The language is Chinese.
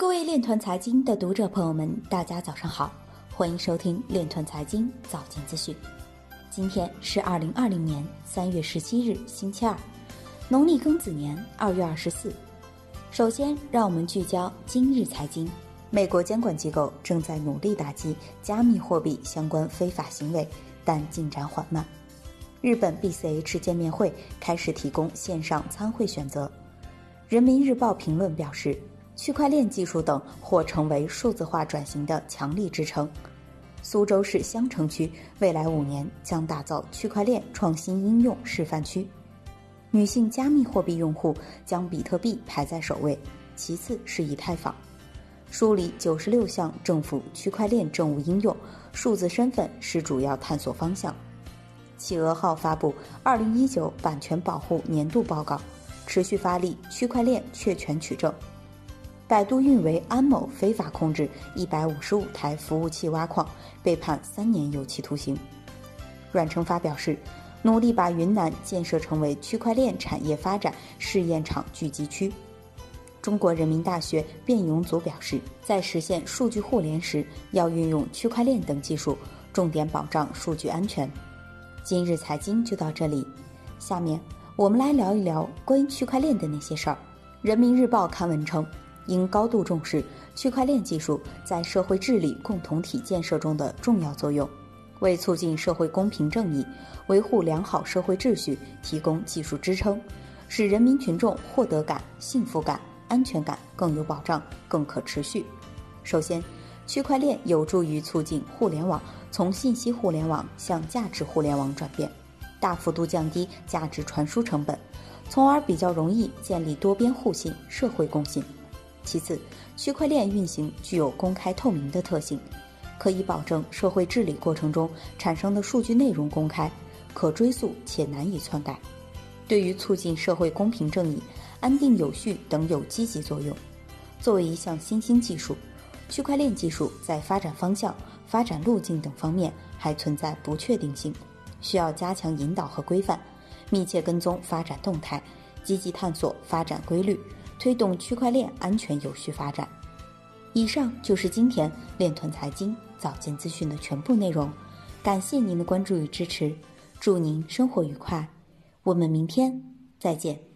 各位链团财经的读者朋友们，大家早上好，欢迎收听链团财经早间资讯。今天是二零二零年三月十七日，星期二，农历庚子年二月二十四。首先，让我们聚焦今日财经。美国监管机构正在努力打击加密货币相关非法行为，但进展缓慢。日本 BCH 见面会开始提供线上参会选择。人民日报评论表示。区块链技术等或成为数字化转型的强力支撑。苏州市相城区未来五年将打造区块链创新应用示范区。女性加密货币用户将比特币排在首位，其次是以太坊。梳理九十六项政府区块链政务应用，数字身份是主要探索方向。企鹅号发布二零一九版权保护年度报告，持续发力区块链确权取证。百度运维安某非法控制一百五十五台服务器挖矿，被判三年有期徒刑。阮成发表示，努力把云南建设成为区块链产业发展试验场聚集区。中国人民大学卞永祖表示，在实现数据互联时，要运用区块链等技术，重点保障数据安全。今日财经就到这里，下面我们来聊一聊关于区块链的那些事儿。人民日报刊文称。应高度重视区块链技术在社会治理共同体建设中的重要作用，为促进社会公平正义、维护良好社会秩序提供技术支撑，使人民群众获得感、幸福感、安全感更有保障、更可持续。首先，区块链有助于促进互联网从信息互联网向价值互联网转变，大幅度降低价值传输成本，从而比较容易建立多边互信、社会共信。其次，区块链运行具有公开透明的特性，可以保证社会治理过程中产生的数据内容公开、可追溯且难以篡改，对于促进社会公平正义、安定有序等有积极作用。作为一项新兴技术，区块链技术在发展方向、发展路径等方面还存在不确定性，需要加强引导和规范，密切跟踪发展动态，积极探索发展规律。推动区块链安全有序发展。以上就是今天链团财经早间资讯的全部内容，感谢您的关注与支持，祝您生活愉快，我们明天再见。